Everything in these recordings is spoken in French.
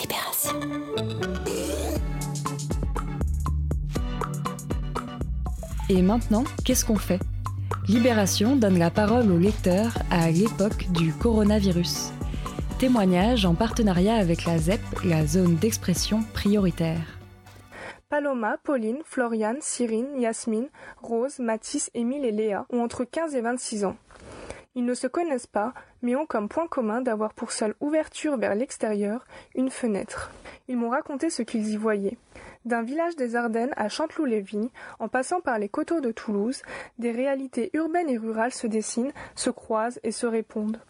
Libération. Et maintenant, qu'est-ce qu'on fait? Libération donne la parole au lecteurs à l'époque du coronavirus. Témoignage en partenariat avec la ZEP, la zone d'expression prioritaire. Paloma, Pauline, Floriane, Cyrine, Yasmine, Rose, Mathis, Émile et Léa ont entre 15 et 26 ans. Ils ne se connaissent pas, mais ont comme point commun d'avoir pour seule ouverture vers l'extérieur une fenêtre. Ils m'ont raconté ce qu'ils y voyaient. D'un village des Ardennes à Chanteloup-les-Vignes, en passant par les coteaux de Toulouse, des réalités urbaines et rurales se dessinent, se croisent et se répondent.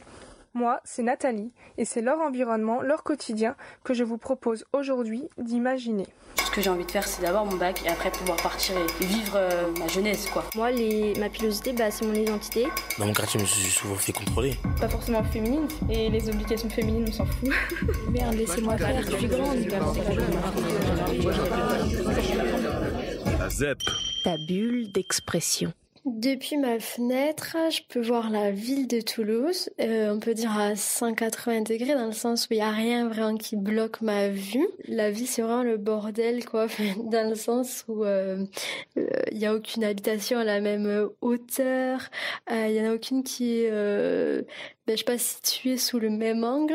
Moi, c'est Nathalie, et c'est leur environnement, leur quotidien que je vous propose aujourd'hui d'imaginer. Ce que j'ai envie de faire, c'est d'avoir mon bac et après pouvoir partir et vivre euh, ma jeunesse, quoi. Moi, les... ma pilosité, bah, c'est mon identité. Dans mon quartier, je me suis souvent fait contrôler. Pas forcément féminine, et les obligations féminines, on s'en fout. Merde, laissez-moi faire, je suis grande. La ZEP. Ta bulle d'expression. Depuis ma fenêtre, je peux voir la ville de Toulouse. Euh, on peut dire à 180 degrés dans le sens où il n'y a rien vraiment qui bloque ma vue. La vie, c'est vraiment le bordel, quoi, dans le sens où euh, euh, il n'y a aucune habitation à la même hauteur. Il n'y en a aucune qui ben, je sais pas, située sous le même angle.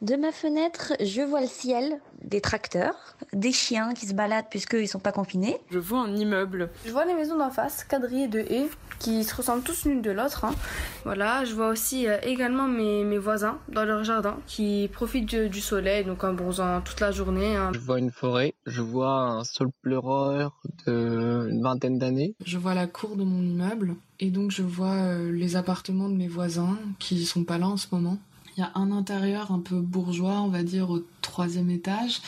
De ma fenêtre, je vois le ciel, des tracteurs, des chiens qui se baladent puisqu'ils sont pas confinés. Je vois un immeuble. Je vois les maisons d'en face, quadrillées de haies, qui se ressemblent tous l'une de l'autre. Hein. Voilà, je vois aussi euh, également mes, mes, voisins dans leur jardin qui profitent du, du soleil, donc en bronzant toute la journée. Hein. Je vois une forêt, je vois un sol pleureur d'une vingtaine d'années. Je vois la cour de mon immeuble et donc je vois euh, les appartements de mes voisins qui sont pas là en ce moment. Il y a un intérieur un peu bourgeois, on va dire, au troisième étage.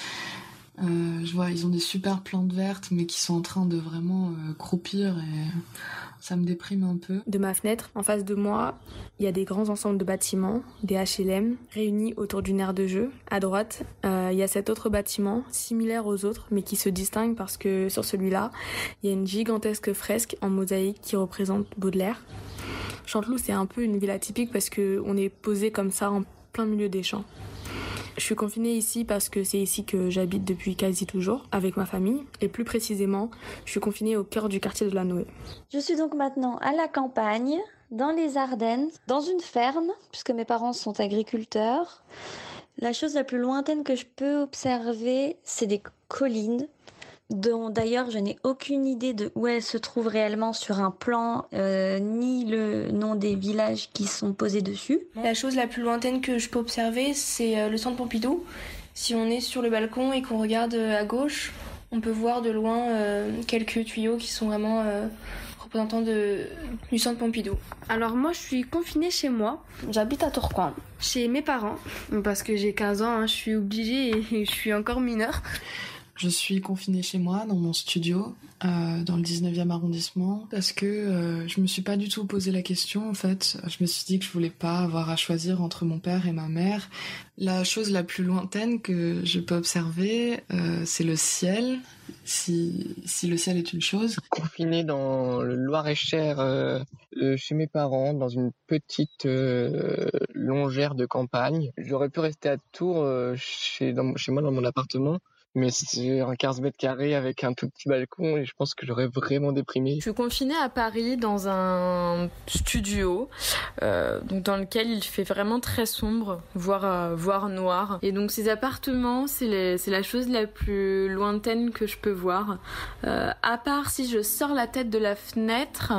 Euh, je vois, ils ont des super plantes vertes, mais qui sont en train de vraiment euh, croupir et ça me déprime un peu. De ma fenêtre, en face de moi, il y a des grands ensembles de bâtiments, des HLM, réunis autour d'une aire de jeu. À droite, euh, il y a cet autre bâtiment, similaire aux autres, mais qui se distingue parce que sur celui-là, il y a une gigantesque fresque en mosaïque qui représente Baudelaire. Chanteloup, c'est un peu une ville atypique parce que on est posé comme ça en plein milieu des champs. Je suis confinée ici parce que c'est ici que j'habite depuis quasi toujours avec ma famille et plus précisément, je suis confinée au cœur du quartier de la Noé. Je suis donc maintenant à la campagne, dans les Ardennes, dans une ferme puisque mes parents sont agriculteurs. La chose la plus lointaine que je peux observer, c'est des collines dont d'ailleurs je n'ai aucune idée de où elles se trouvent réellement sur un plan, euh, ni le nom des villages qui sont posés dessus. La chose la plus lointaine que je peux observer, c'est euh, le centre Pompidou. Si on est sur le balcon et qu'on regarde euh, à gauche, on peut voir de loin quelques tuyaux qui sont vraiment représentants de, du centre Pompidou. Alors moi je suis confinée chez moi, j'habite à Tourcoing, chez mes parents, parce que j'ai 15 ans, hein, je suis obligée et je suis encore mineure. Je suis confinée chez moi, dans mon studio, euh, dans le 19e arrondissement, parce que euh, je me suis pas du tout posé la question, en fait. Je me suis dit que je voulais pas avoir à choisir entre mon père et ma mère. La chose la plus lointaine que je peux observer, euh, c'est le ciel, si, si le ciel est une chose. Confinée dans le Loir-et-Cher, euh, chez mes parents, dans une petite longère de campagne. J'aurais pu rester à Tours, chez, chez moi, dans mon appartement mais c'est un 15 mètres carrés avec un tout petit balcon et je pense que j'aurais vraiment déprimé. Je suis confinée à Paris dans un studio euh, donc dans lequel il fait vraiment très sombre, voire, euh, voire noir. Et donc ces appartements, c'est la chose la plus lointaine que je peux voir. Euh, à part si je sors la tête de la fenêtre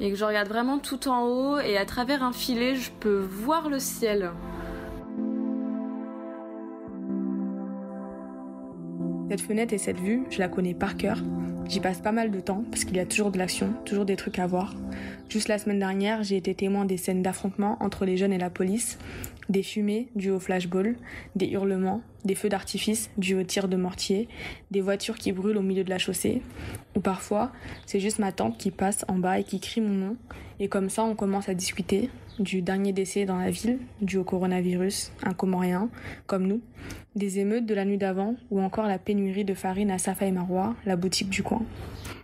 et que je regarde vraiment tout en haut et à travers un filet, je peux voir le ciel. Cette fenêtre et cette vue, je la connais par cœur. J'y passe pas mal de temps parce qu'il y a toujours de l'action, toujours des trucs à voir. Juste la semaine dernière, j'ai été témoin des scènes d'affrontement entre les jeunes et la police, des fumées dues au flashball, des hurlements, des feux d'artifice dus aux tirs de mortier, des voitures qui brûlent au milieu de la chaussée, ou parfois c'est juste ma tante qui passe en bas et qui crie mon nom, et comme ça on commence à discuter du dernier décès dans la ville, dû au coronavirus, un Comorien, comme nous, des émeutes de la nuit d'avant, ou encore la pénurie de farine à Safa et Marois, la boutique du coin.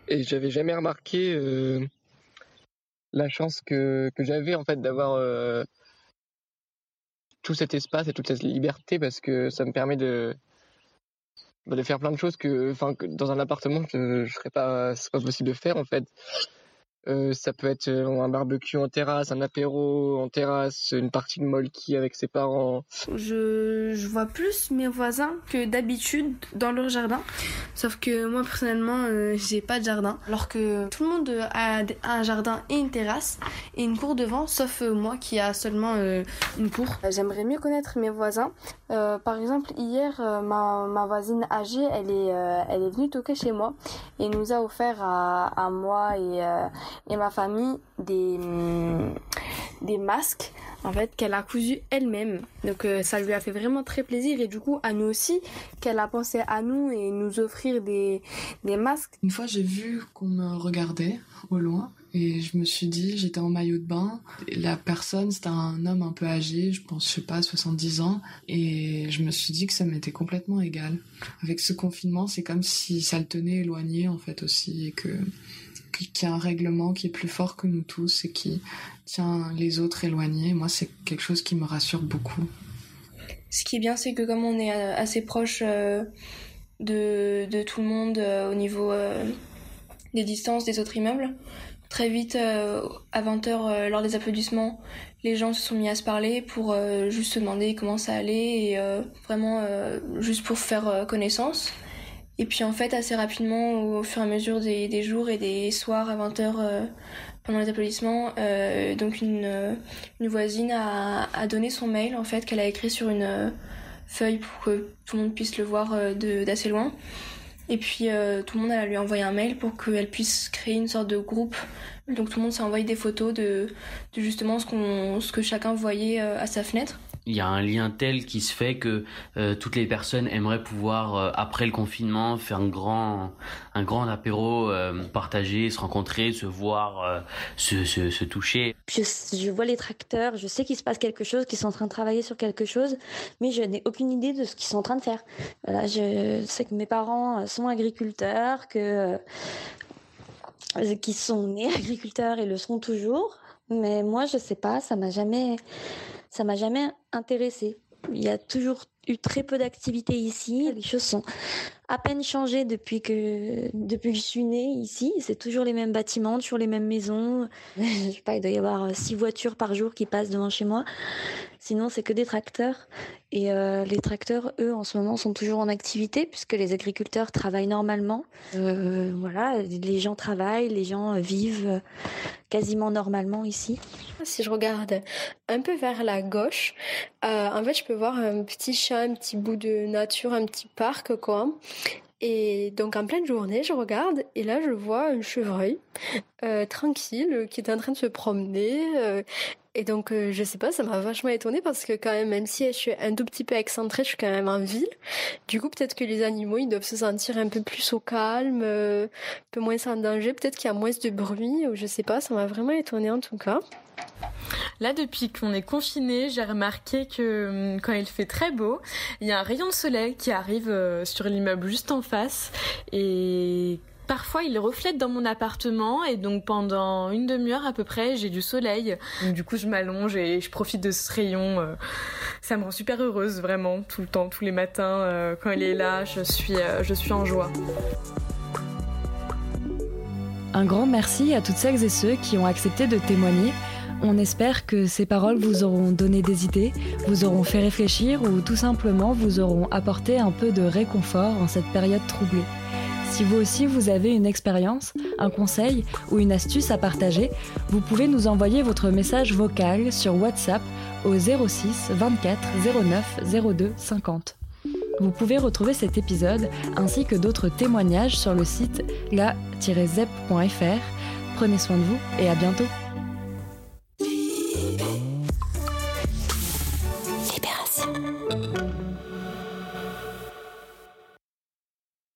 Et j'avais jamais remarqué euh, la chance que, que j'avais en fait d'avoir euh, tout cet espace et toute cette liberté parce que ça me permet de de faire plein de choses que, enfin, dans un appartement, je, je serais pas, c'est pas possible de faire en fait. Euh, ça peut être euh, un barbecue en terrasse, un apéro en terrasse, une partie de molki avec ses parents. Je, je vois plus mes voisins que d'habitude dans leur jardin. Sauf que moi personnellement, euh, j'ai pas de jardin. Alors que tout le monde a un jardin et une terrasse et une cour devant, sauf moi qui a seulement une cour. J'aimerais mieux connaître mes voisins. par exemple, hier, ma, ma voisine âgée, elle est, elle est venue toquer chez moi et nous a offert à, à moi et et ma famille des, mm, des masques en fait qu'elle a cousu elle-même. Donc euh, ça lui a fait vraiment très plaisir et du coup à nous aussi qu'elle a pensé à nous et nous offrir des, des masques. Une fois j'ai vu qu'on me regardait au loin et je me suis dit, j'étais en maillot de bain. La personne, c'était un homme un peu âgé, je pense, je sais pas, 70 ans. Et je me suis dit que ça m'était complètement égal. Avec ce confinement, c'est comme si ça le tenait éloigné, en fait, aussi. Et que qu'il y a un règlement qui est plus fort que nous tous et qui tient les autres éloignés. Moi, c'est quelque chose qui me rassure beaucoup. Ce qui est bien, c'est que comme on est euh, assez proche euh, de, de tout le monde euh, au niveau des distances des autres immeubles, très vite, à 20h, lors des applaudissements, les gens se sont mis à se parler pour juste se demander comment ça allait et vraiment juste pour faire connaissance. Et puis en fait, assez rapidement, au fur et à mesure des, jours et des soirs à 20h euh, pendant les applaudissements, euh, donc une, euh, voisine a, donné son mail en fait qu'elle a écrit sur une feuille pour que tout le monde puisse le voir d'assez loin. Et puis tout le monde a lui envoyé un mail pour qu'elle puisse créer une sorte de groupe. Donc tout le monde s'est envoyé des photos de, de justement ce, qu'on ce que chacun voyait à sa fenêtre il y a un lien tel qui se fait que euh, toutes les personnes aimeraient pouvoir euh, après le confinement faire un grand un grand apéro euh, partager se rencontrer se voir se, se, toucher. Je, je vois les tracteurs je sais qu'il se passe quelque chose qu'ils sont en train de travailler sur quelque chose mais je n'ai aucune idée de ce qu'ils sont en train de faire. Voilà je sais que mes parents sont agriculteurs que qui sont nés agriculteurs et le seront toujours mais moi je sais pas ça m'a jamais ça m'a jamais intéressé. Il y a toujours eu très peu d'activités ici. Les choses sont à peine changées depuis que depuis que je suis née ici. C'est toujours les mêmes bâtiments, toujours les mêmes maisons. je sais pas, il doit y avoir six voitures par jour qui passent devant chez moi. Sinon, c'est que des tracteurs. Et euh, les tracteurs, eux, en ce moment, sont toujours en activité puisque les agriculteurs travaillent normalement. Euh, voilà, les gens travaillent, les gens vivent quasiment normalement ici. Si je regarde un peu vers la gauche, euh, en fait, je peux voir un petit chat, un petit bout de nature, un petit parc, quoi. Et donc en pleine journée, je regarde et là je vois un chevreuil euh, tranquille qui est en train de se promener. Euh, et donc, euh, je sais pas, ça m'a vachement étonnée parce que quand même, même si je suis un tout petit peu excentrée, je suis quand même en ville. Du coup, peut-être que les animaux, ils doivent se sentir un peu plus au calme, euh, un peu moins en danger. Peut-être qu'il y a moins de bruit, ou je sais pas, ça m'a vraiment étonnée en tout cas. Là, depuis qu'on est confiné, j'ai remarqué que hum, quand il fait très beau, il y a un rayon de soleil qui arrive euh, sur l'immeuble juste en face et Parfois, il reflète dans mon appartement et donc pendant une demi-heure à peu près, j'ai du soleil. du coup, je m'allonge et je profite de ce rayon. Euh, ça me rend super heureuse, vraiment, tout le temps, tous les matins. Euh, quand il est là, je suis, euh, je suis en joie. Un grand merci à toutes celles et ceux qui ont accepté de témoigner. On espère que ces paroles vous auront donné des idées, vous auront fait réfléchir ou tout simplement vous auront apporté un peu de réconfort en cette période troublée. Si vous aussi vous avez une expérience, un conseil ou une astuce à partager, vous pouvez nous envoyer votre message vocal sur WhatsApp au 06 24 09 02 50. Vous pouvez retrouver cet épisode ainsi que d'autres témoignages sur le site la-zep.fr. Prenez soin de vous et à bientôt